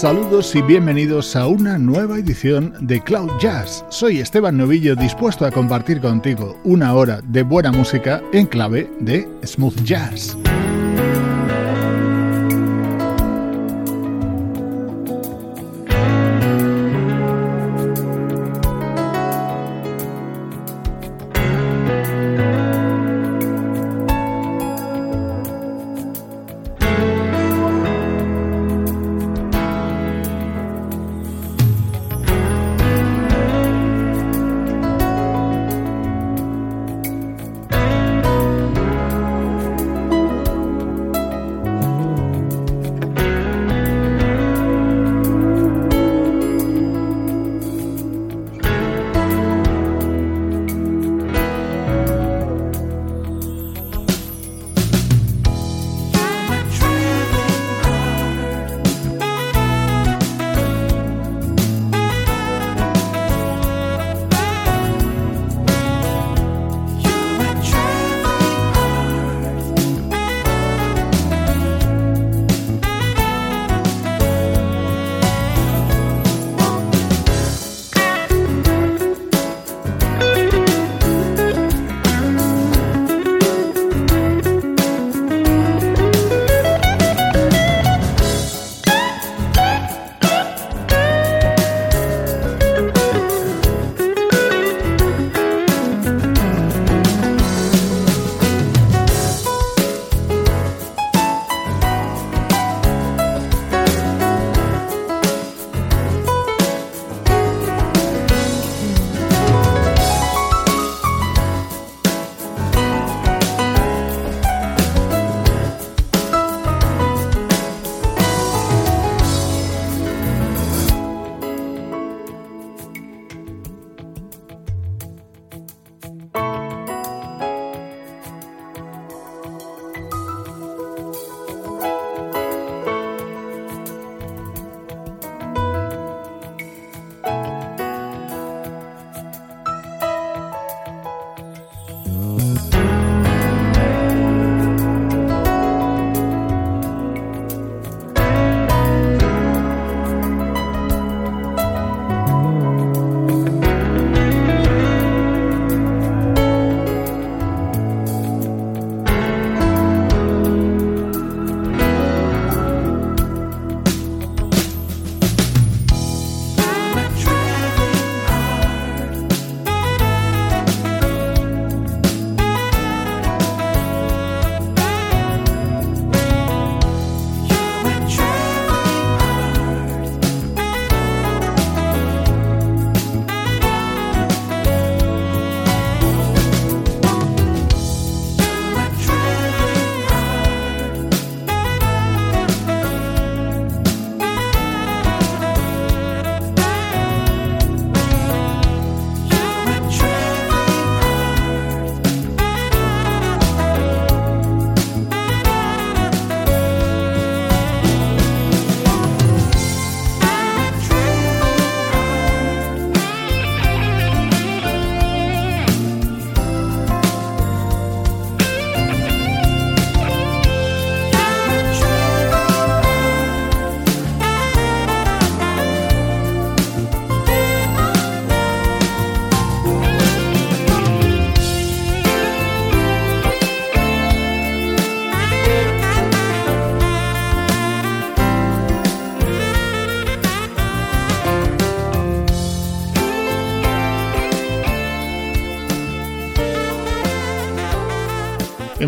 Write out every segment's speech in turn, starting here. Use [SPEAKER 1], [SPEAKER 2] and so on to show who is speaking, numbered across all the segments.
[SPEAKER 1] Saludos y bienvenidos a una nueva edición de Cloud Jazz. Soy Esteban Novillo dispuesto a compartir contigo una hora de buena música en clave de smooth jazz.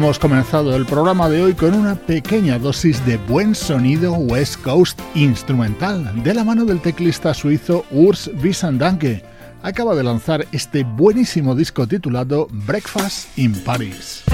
[SPEAKER 1] Hemos comenzado el programa de hoy con una pequeña dosis de buen sonido West Coast instrumental de la mano del teclista suizo Urs Wiesendanke. Acaba de lanzar este buenísimo disco titulado Breakfast in Paris.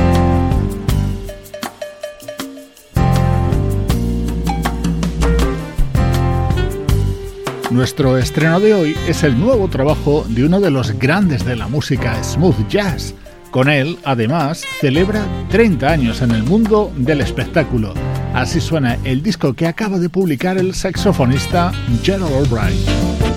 [SPEAKER 1] Nuestro estreno de hoy es el nuevo trabajo de uno de los grandes de la música smooth jazz Con él, además, celebra 30 años en el mundo del espectáculo. Así suena el disco que acaba de publicar el saxofonista Gerald Albright.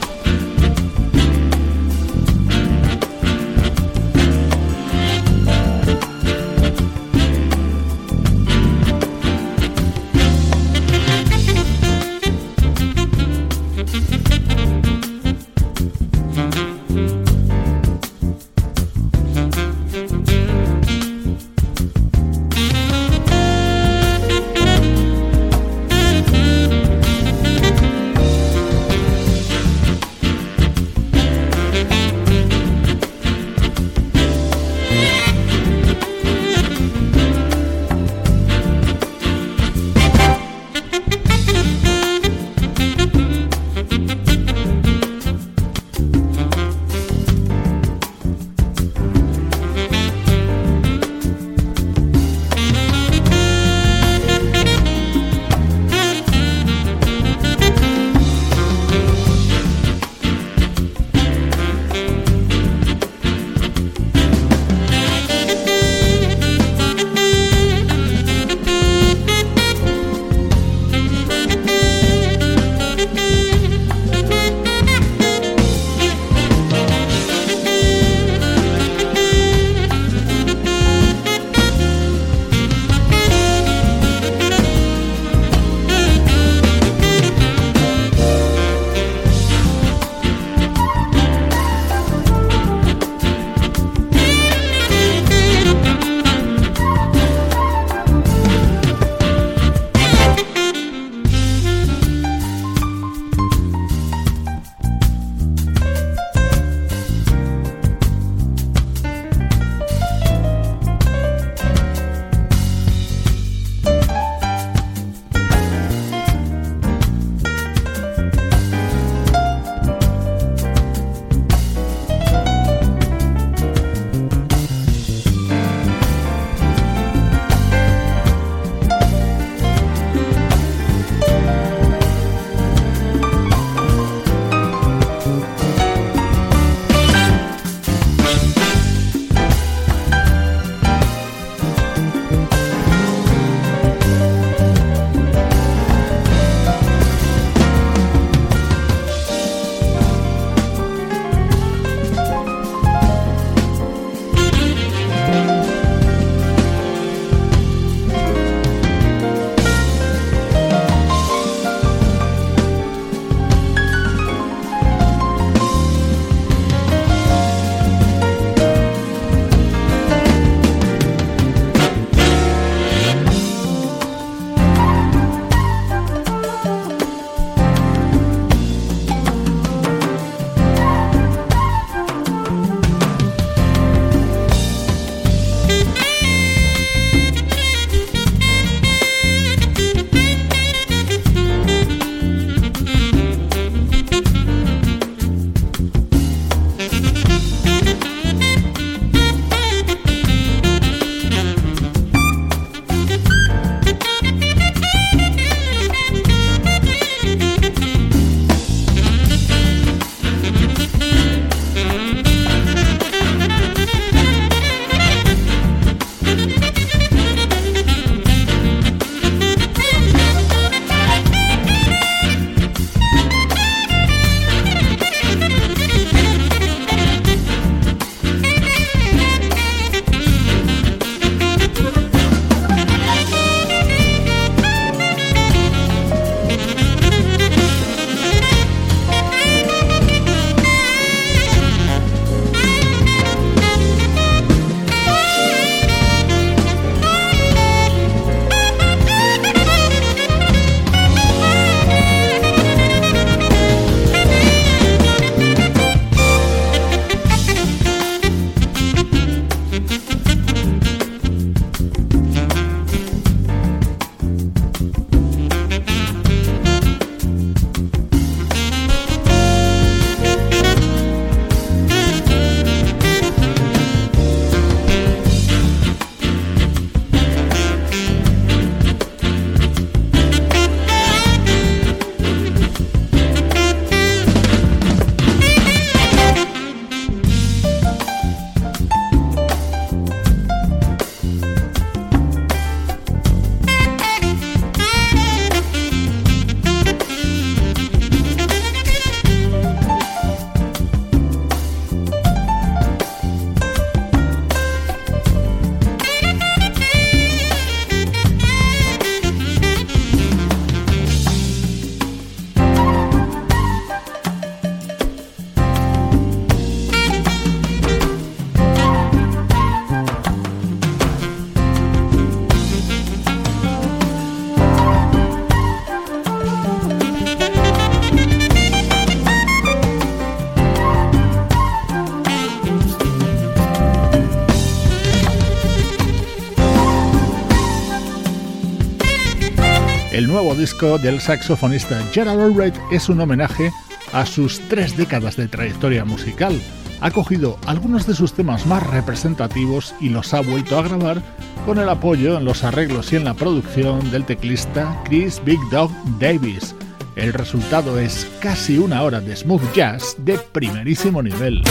[SPEAKER 1] Nuevo disco del saxofonista Gerald Albright es un homenaje a sus tres décadas de trayectoria musical. Ha cogido algunos de sus temas más representativos y los ha vuelto a grabar con el apoyo en los arreglos y en la producción del teclista Chris Big Dog Davis. El resultado es casi una hora de smooth jazz de primerísimo nivel.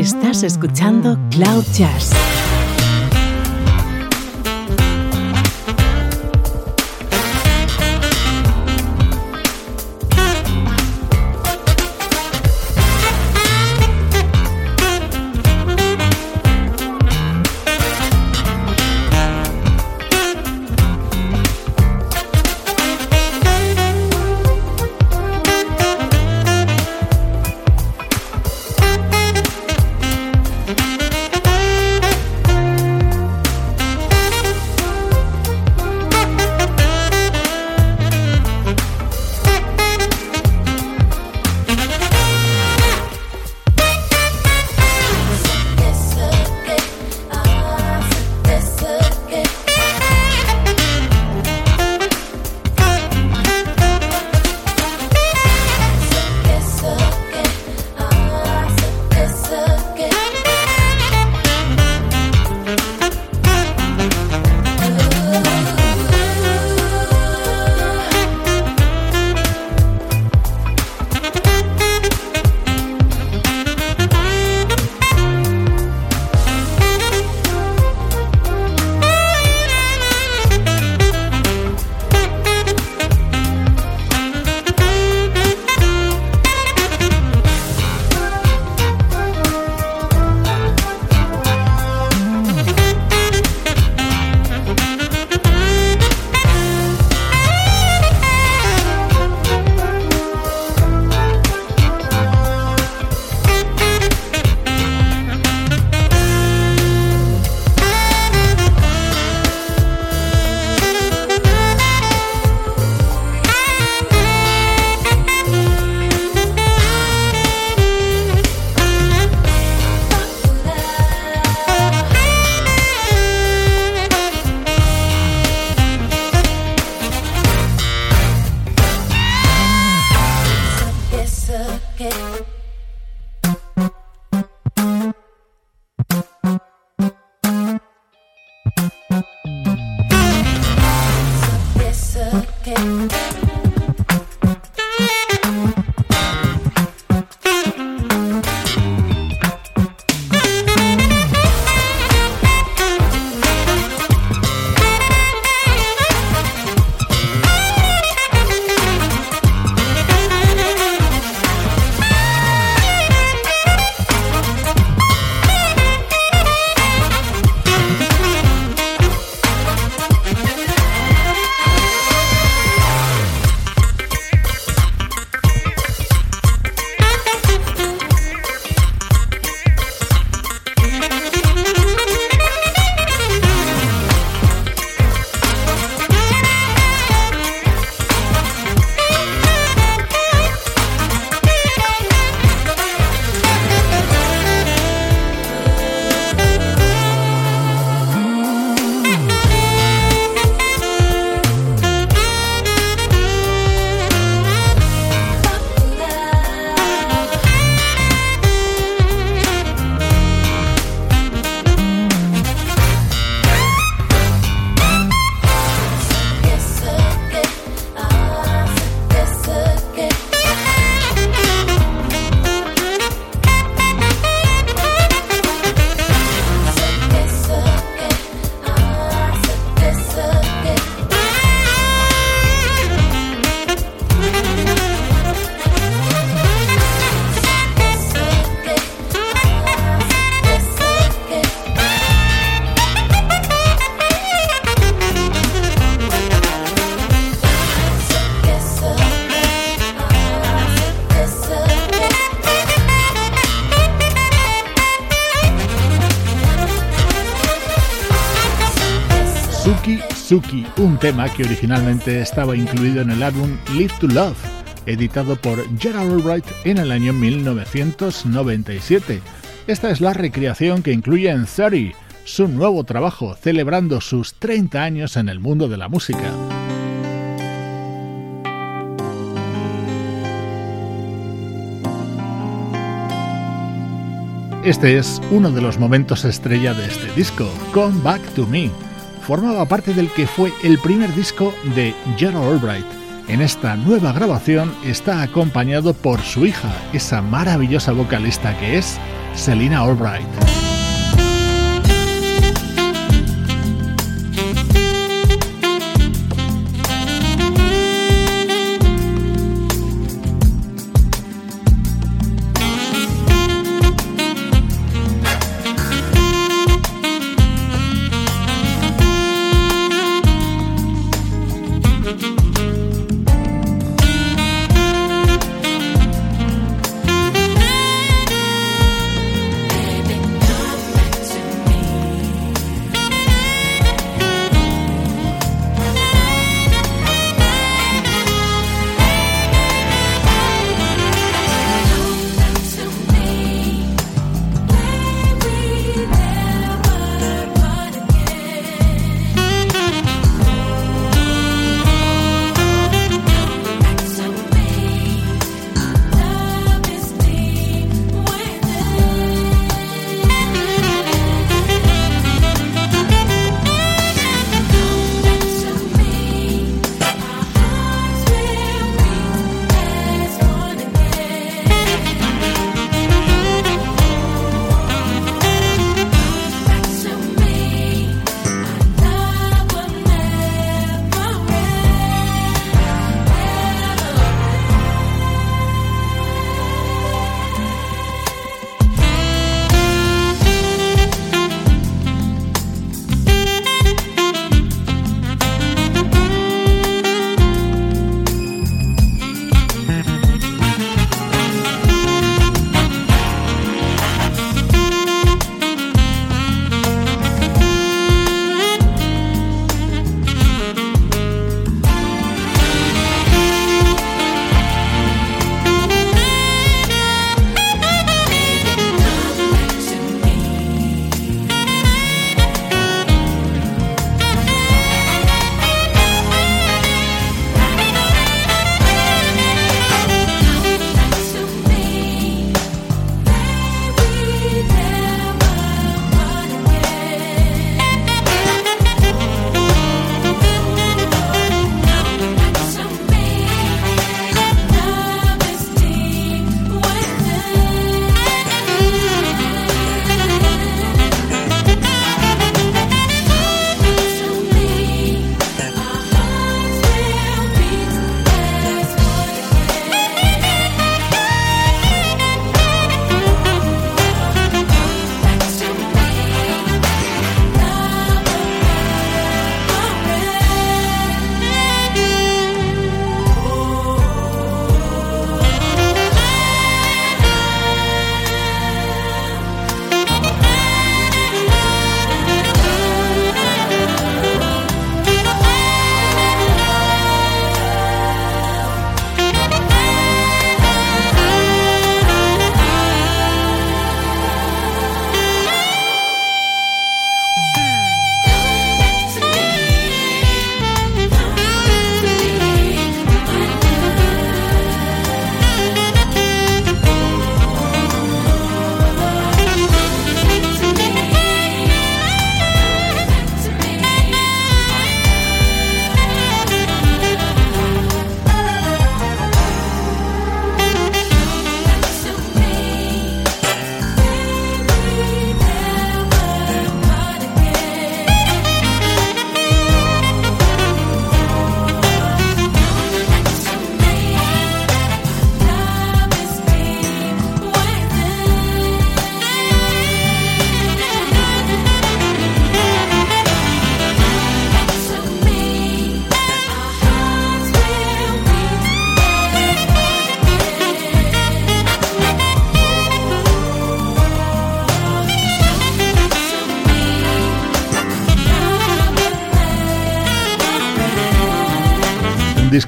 [SPEAKER 2] Estás escuchando Cloud Jazz
[SPEAKER 1] tema que originalmente estaba incluido en el álbum Live to Love, editado por Gerald Albright en el año 1997. Esta es la recreación que incluye en 30, su nuevo trabajo, celebrando sus 30 años en el mundo de la música. Este es uno de los momentos estrella de este disco, Come Back to Me. Formaba parte del que fue el primer disco de Gerald Albright. En esta nueva grabación está acompañado por su hija, esa maravillosa vocalista que es Selina Albright.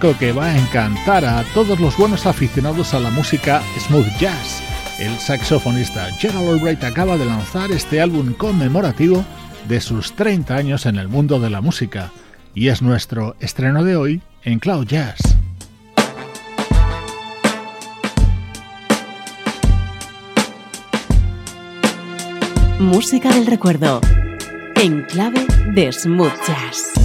[SPEAKER 1] Disco que va a encantar a todos los buenos aficionados a la música smooth jazz. El saxofonista Gerald Albright acaba de lanzar este álbum conmemorativo de sus 30 años en el mundo de la música y es nuestro estreno de hoy en Cloud Jazz.
[SPEAKER 2] Música del recuerdo en clave de smooth jazz.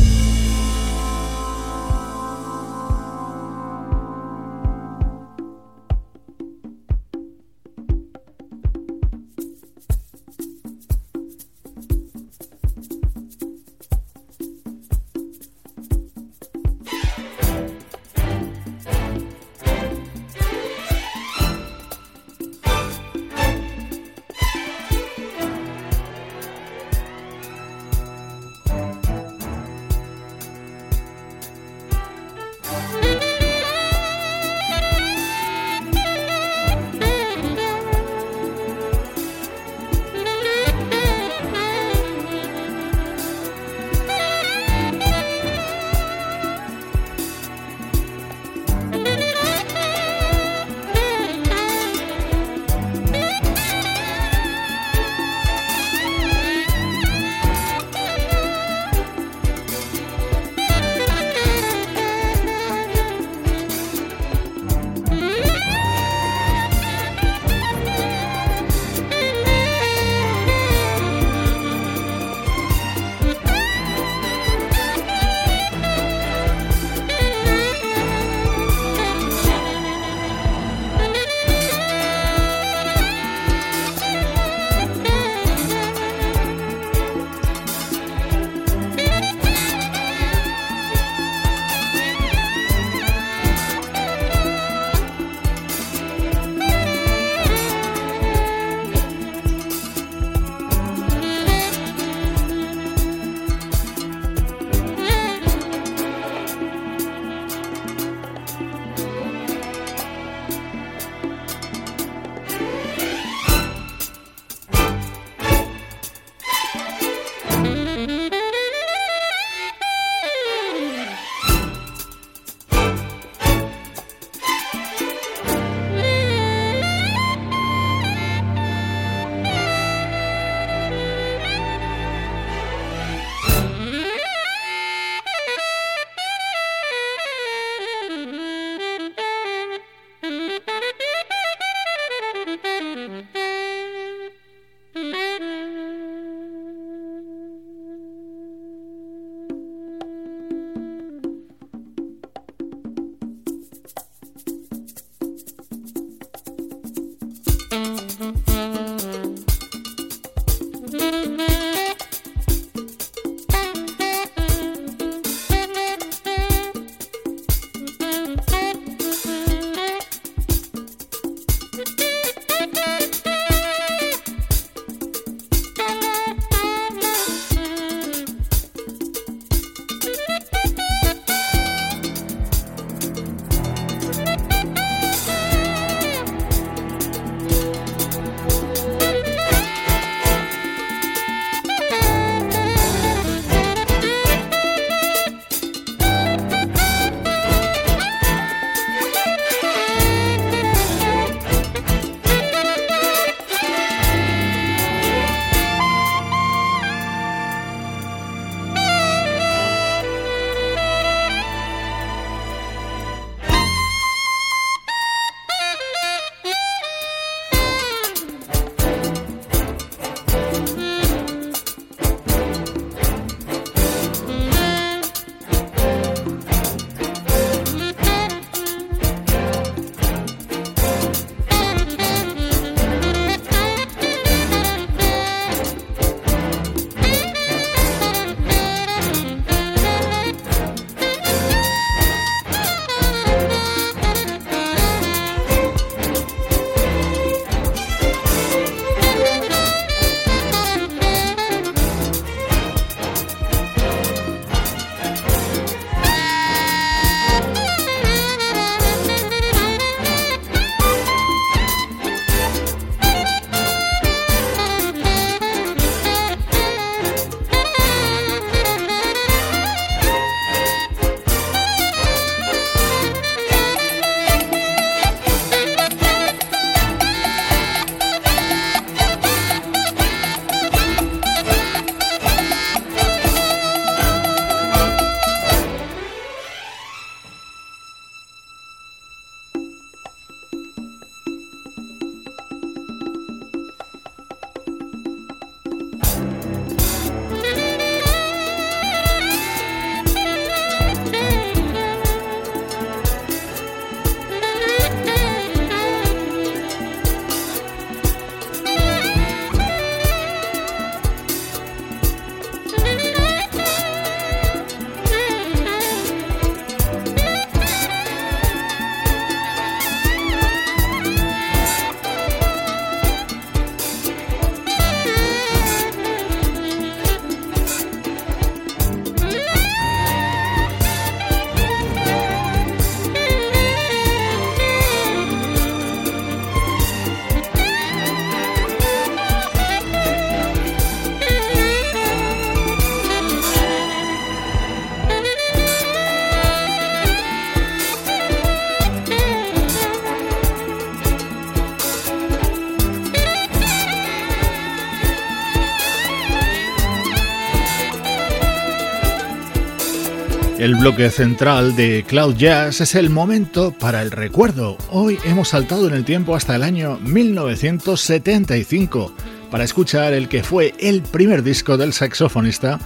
[SPEAKER 1] El bloque central de Cloud Jazz es el momento para el recuerdo. Hoy hemos saltado en el tiempo hasta el año 1975 para escuchar el que fue el primer disco del saxofonista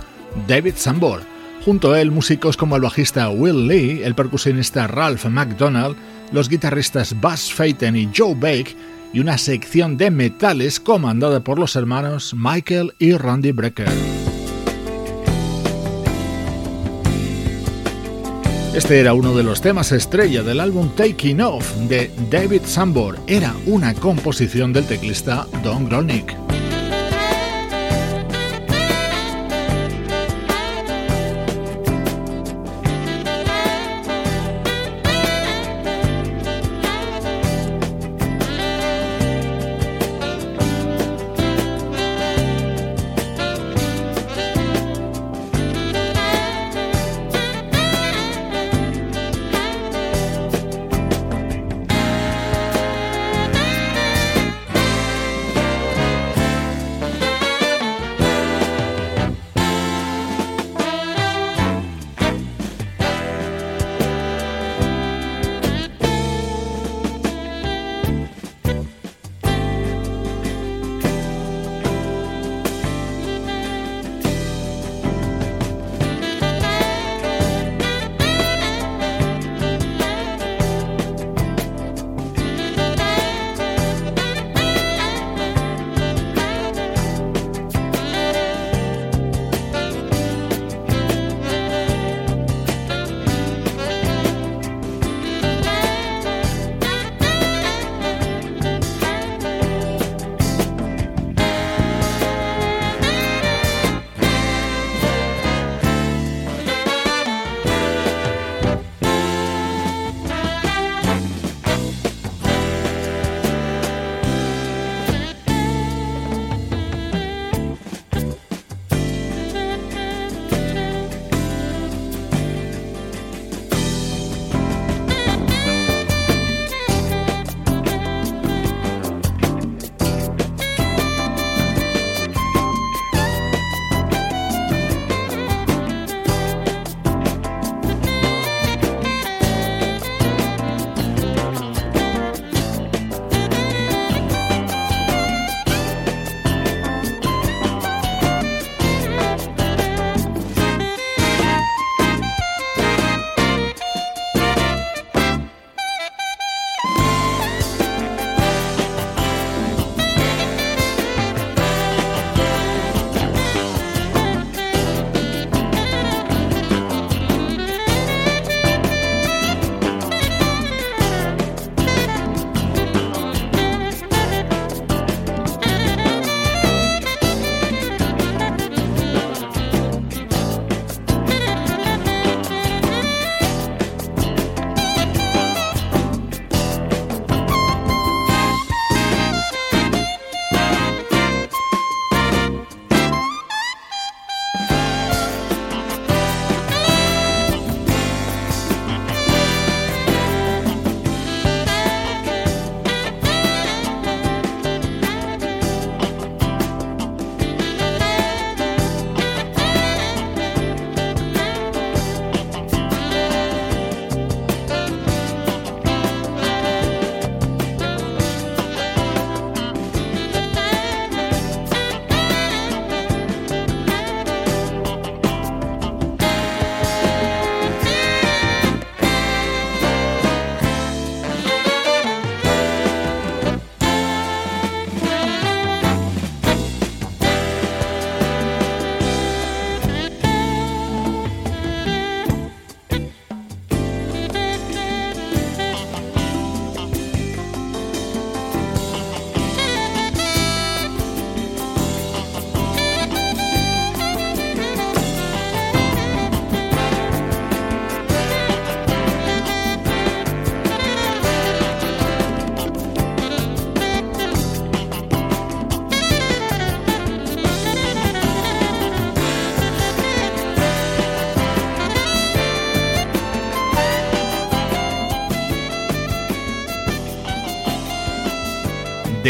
[SPEAKER 1] David Sambor. Junto a él, músicos como el bajista Will Lee, el percusionista Ralph McDonald, los guitarristas Buzz Feiten y Joe Bake, y una sección de metales comandada por los hermanos Michael y Randy Brecker. Este era uno de los temas estrella del álbum Taking Off de David Sambor. Era una composición del teclista Don Gronick.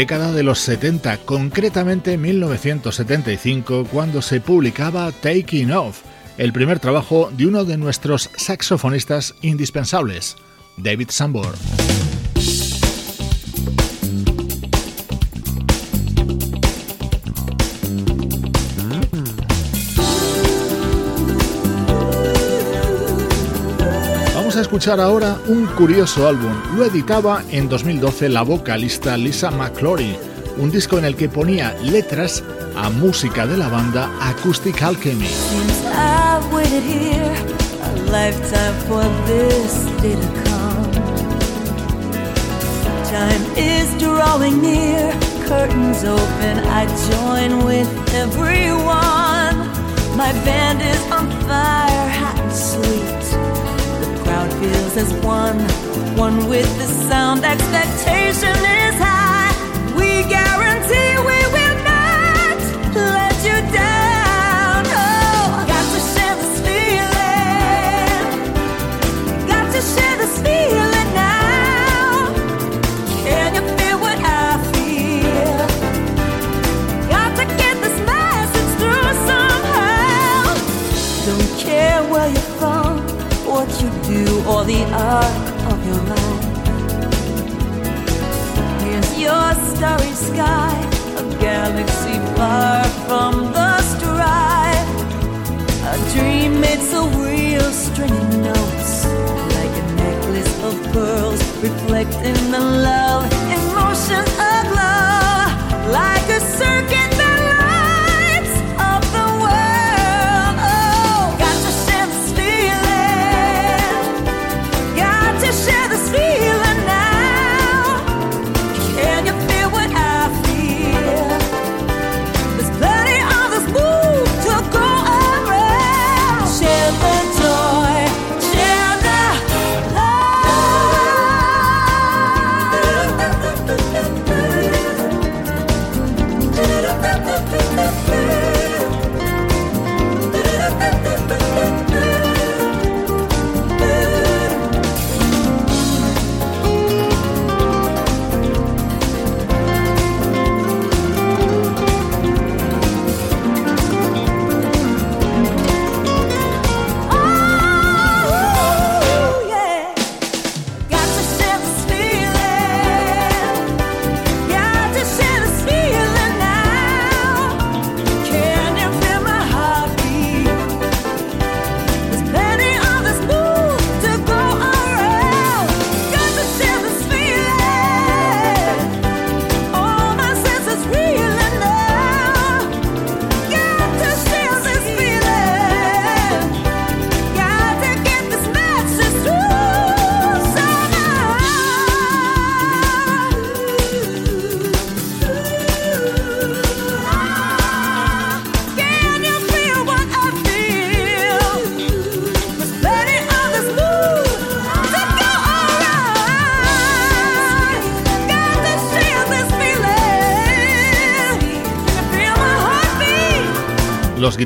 [SPEAKER 1] Década de los 70, concretamente 1975, cuando se publicaba Taking Off,
[SPEAKER 3] el primer trabajo de uno de nuestros saxofonistas indispensables, David Sambor. Escuchar ahora un curioso álbum. Lo editaba en 2012 la vocalista Lisa McClory, un disco en el que ponía letras a música de la banda Acoustic Alchemy. Time is drawing near, curtains open, I join with everyone. My band is on fire, feels as one, one with the sound. Expectation is high, we guarantee we starry sky, a galaxy far from the strife. A dream made so real, stringing notes like a necklace of pearls, reflecting the love,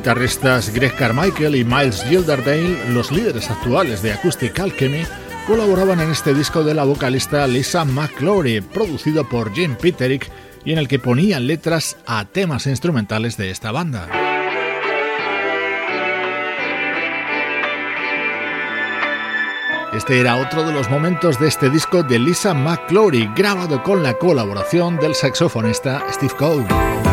[SPEAKER 3] guitarristas Greg Carmichael y Miles Gilderdale, los líderes actuales de Acoustic Alchemy, colaboraban en este disco de la vocalista Lisa McClory, producido por Jim Peterick y en el que ponían letras a temas instrumentales de esta banda. Este era otro de los momentos de este disco de Lisa McClory, grabado con la colaboración del saxofonista Steve Cole.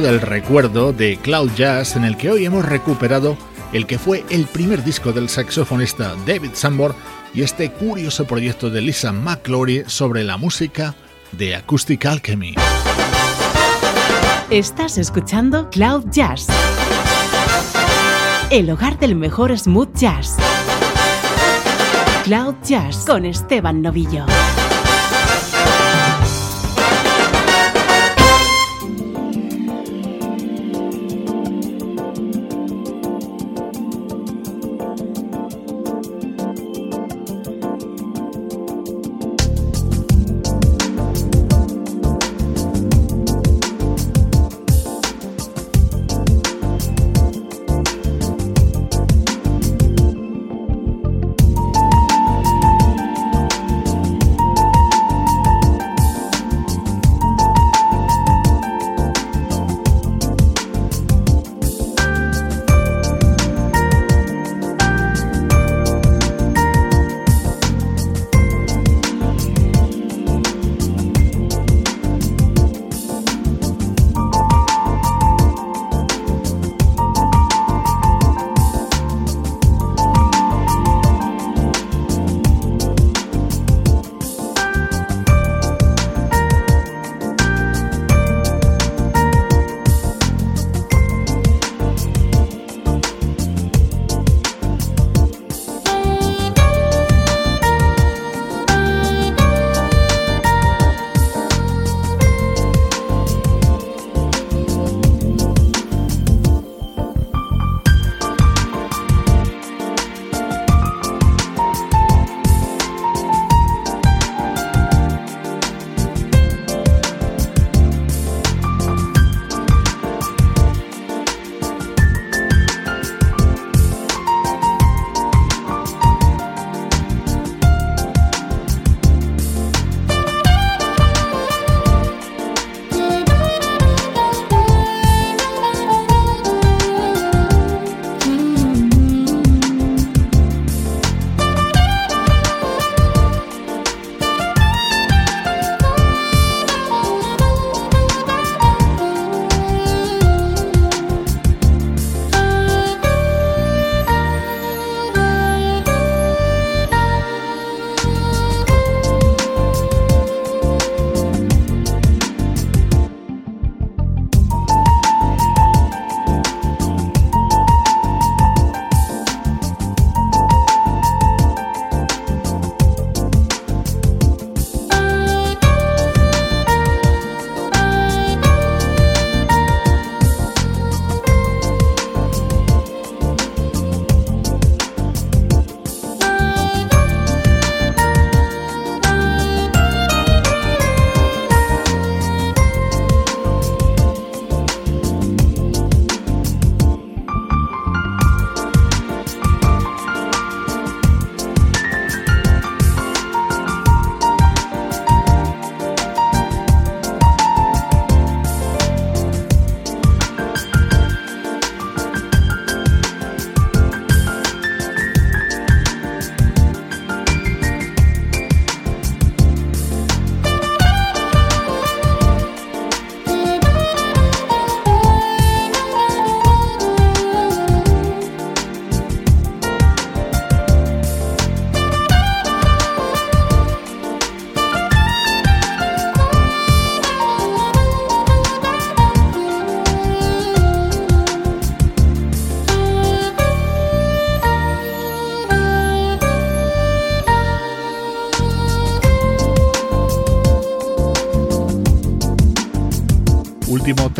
[SPEAKER 1] Del recuerdo de Cloud Jazz en el que hoy hemos recuperado el que fue el primer disco del saxofonista David Sambor y este curioso proyecto de Lisa McClory sobre la música de Acoustic Alchemy.
[SPEAKER 2] Estás escuchando Cloud Jazz, el hogar del mejor smooth jazz. Cloud Jazz con Esteban Novillo.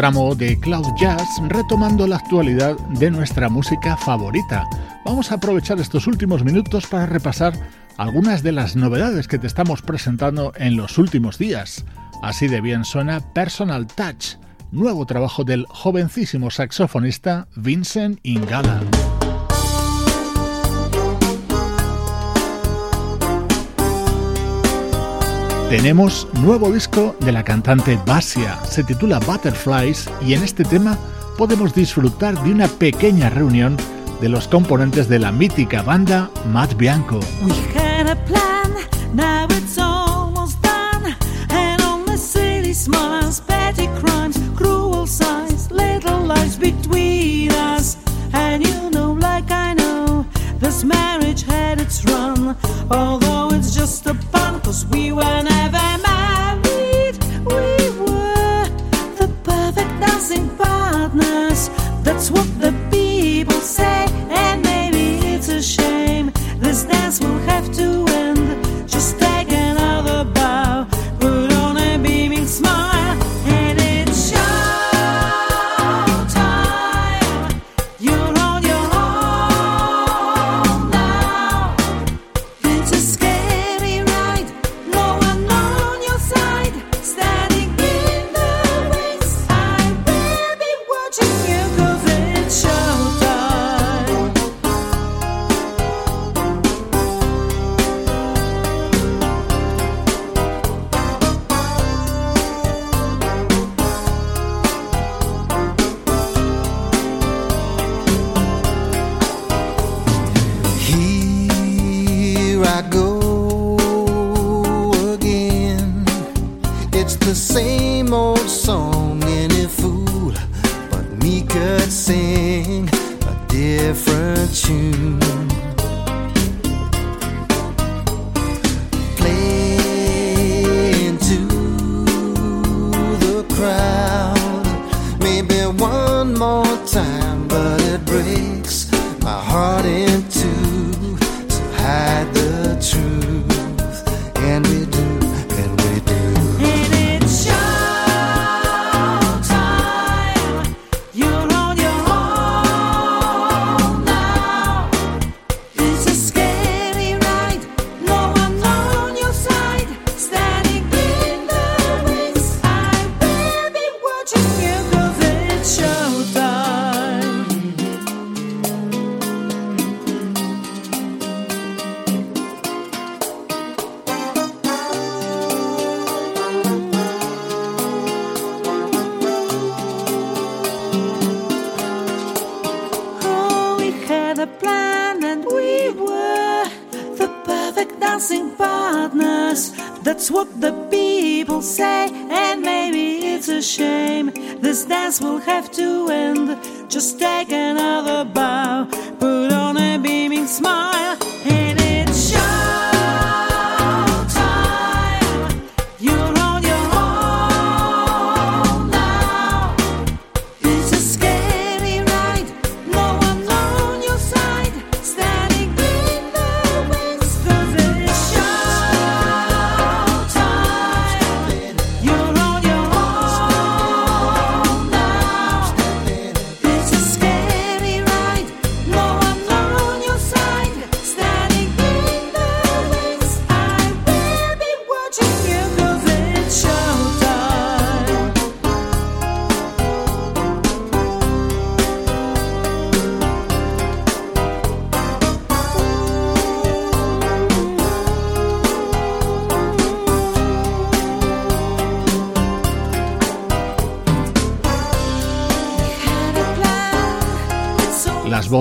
[SPEAKER 1] Tramo de Cloud Jazz retomando la actualidad de nuestra música favorita. Vamos a aprovechar estos últimos minutos para repasar algunas de las novedades que te estamos presentando en los últimos días. Así de bien suena Personal Touch, nuevo trabajo del jovencísimo saxofonista Vincent Ingala. Tenemos nuevo disco de la cantante Basia, se titula Butterflies y en este tema podemos disfrutar de una pequeña reunión de los componentes de la mítica banda Matt Bianco.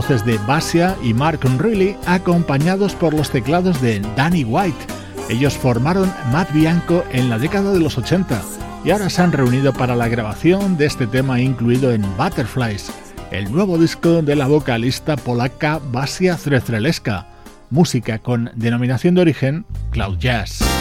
[SPEAKER 3] voces de Basia y Mark Riley, acompañados por los teclados de Danny White. Ellos formaron Matt Bianco en la década de los 80 y ahora se han reunido para la grabación de este tema incluido en Butterflies, el nuevo disco de la vocalista polaca Basia Zrestreleska, música con denominación de origen Cloud Jazz.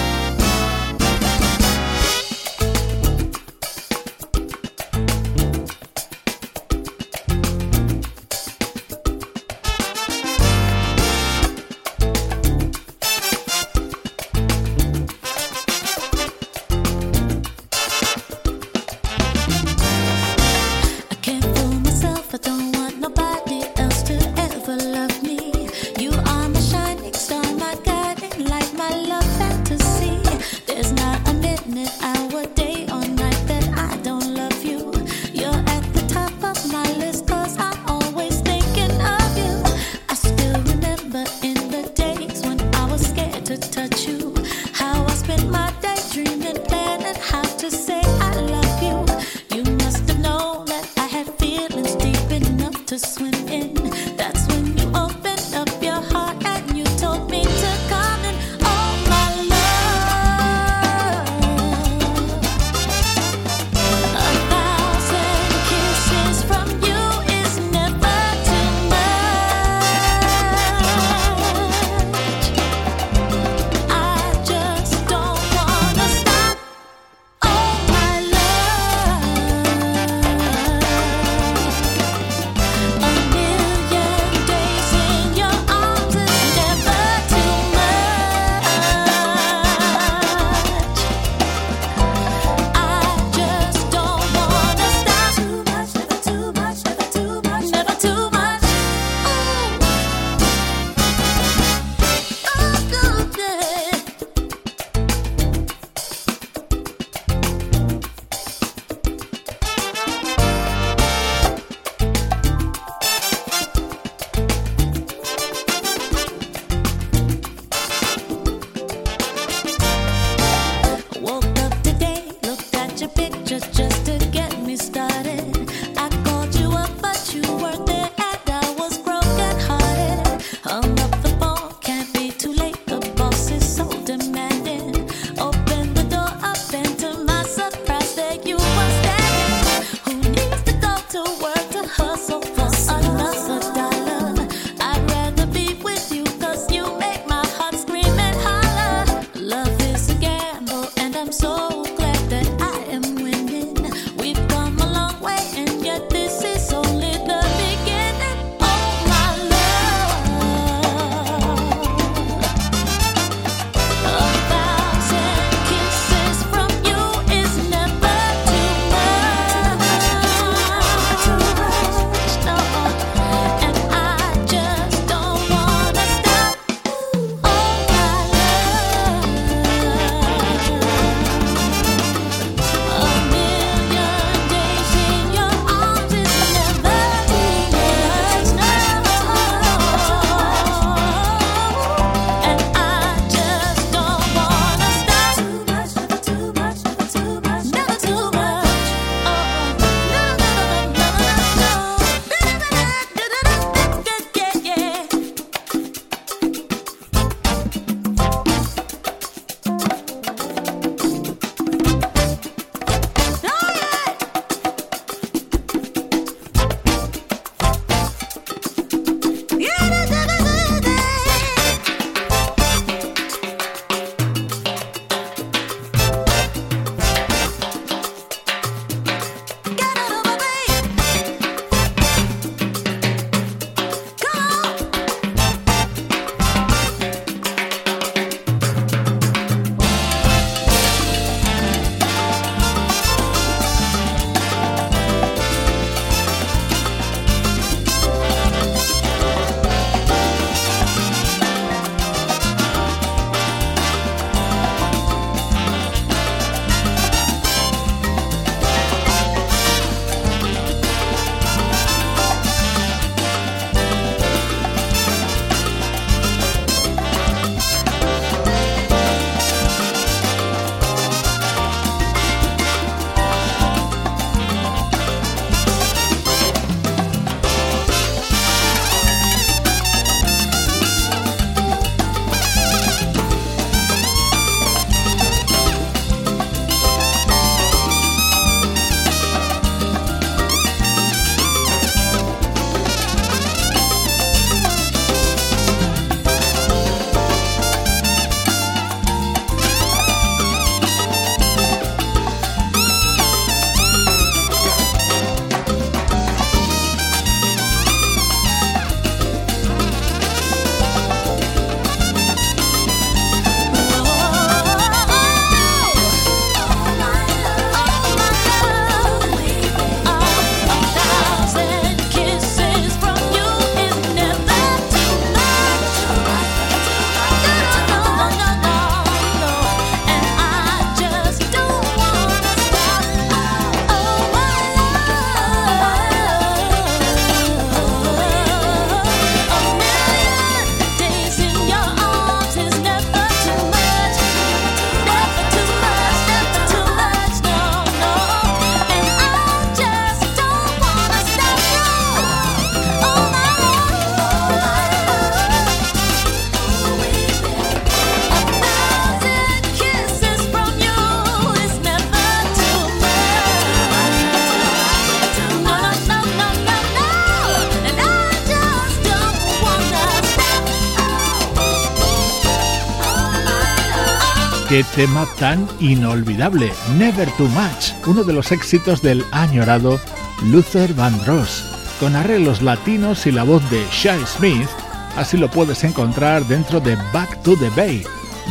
[SPEAKER 1] Tema tan inolvidable, Never Too Much, uno de los éxitos del añorado Luther Vandross, con arreglos latinos y la voz de Shai Smith, así lo puedes encontrar dentro de Back to the Bay,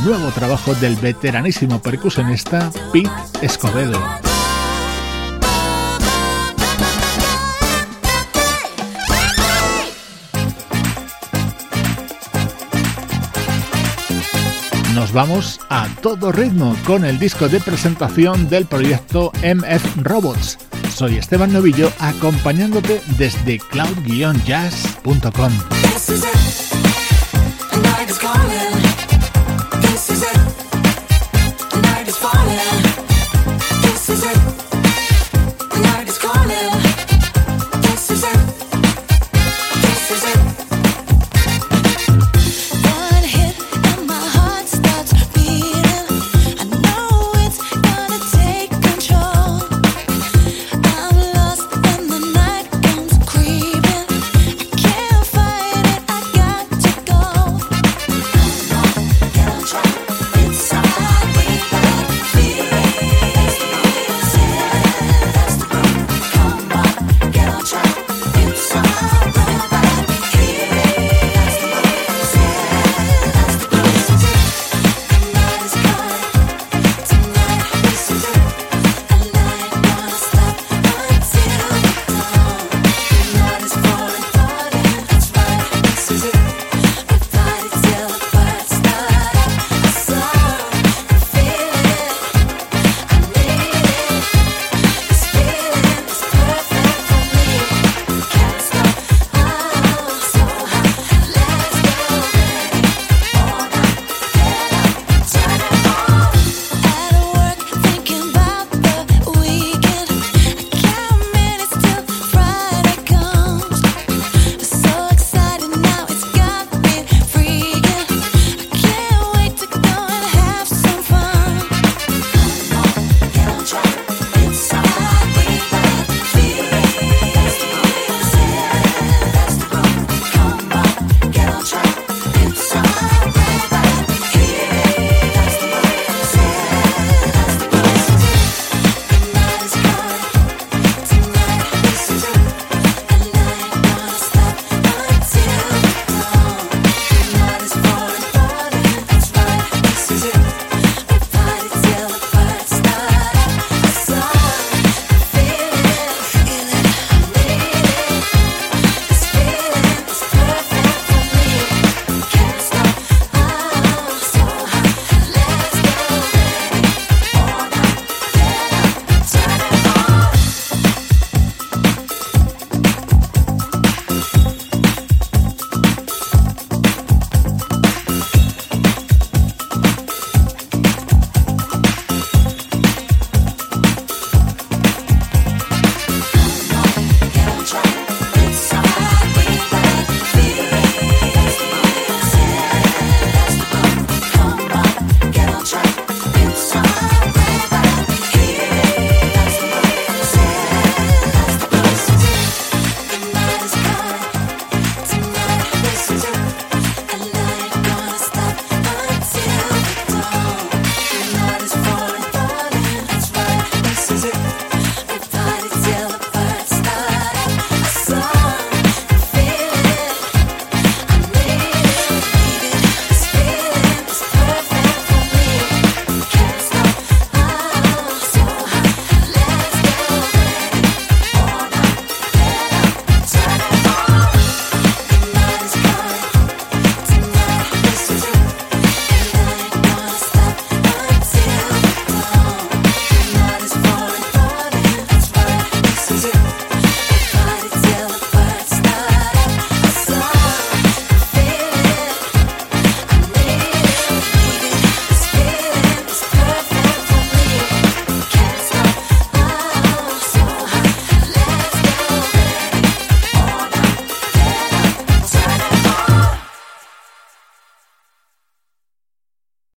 [SPEAKER 1] nuevo trabajo del veteranísimo percusionista Pete Escobedo. Nos vamos a todo ritmo con el disco de presentación del proyecto MF Robots. Soy Esteban Novillo acompañándote desde cloud-jazz.com.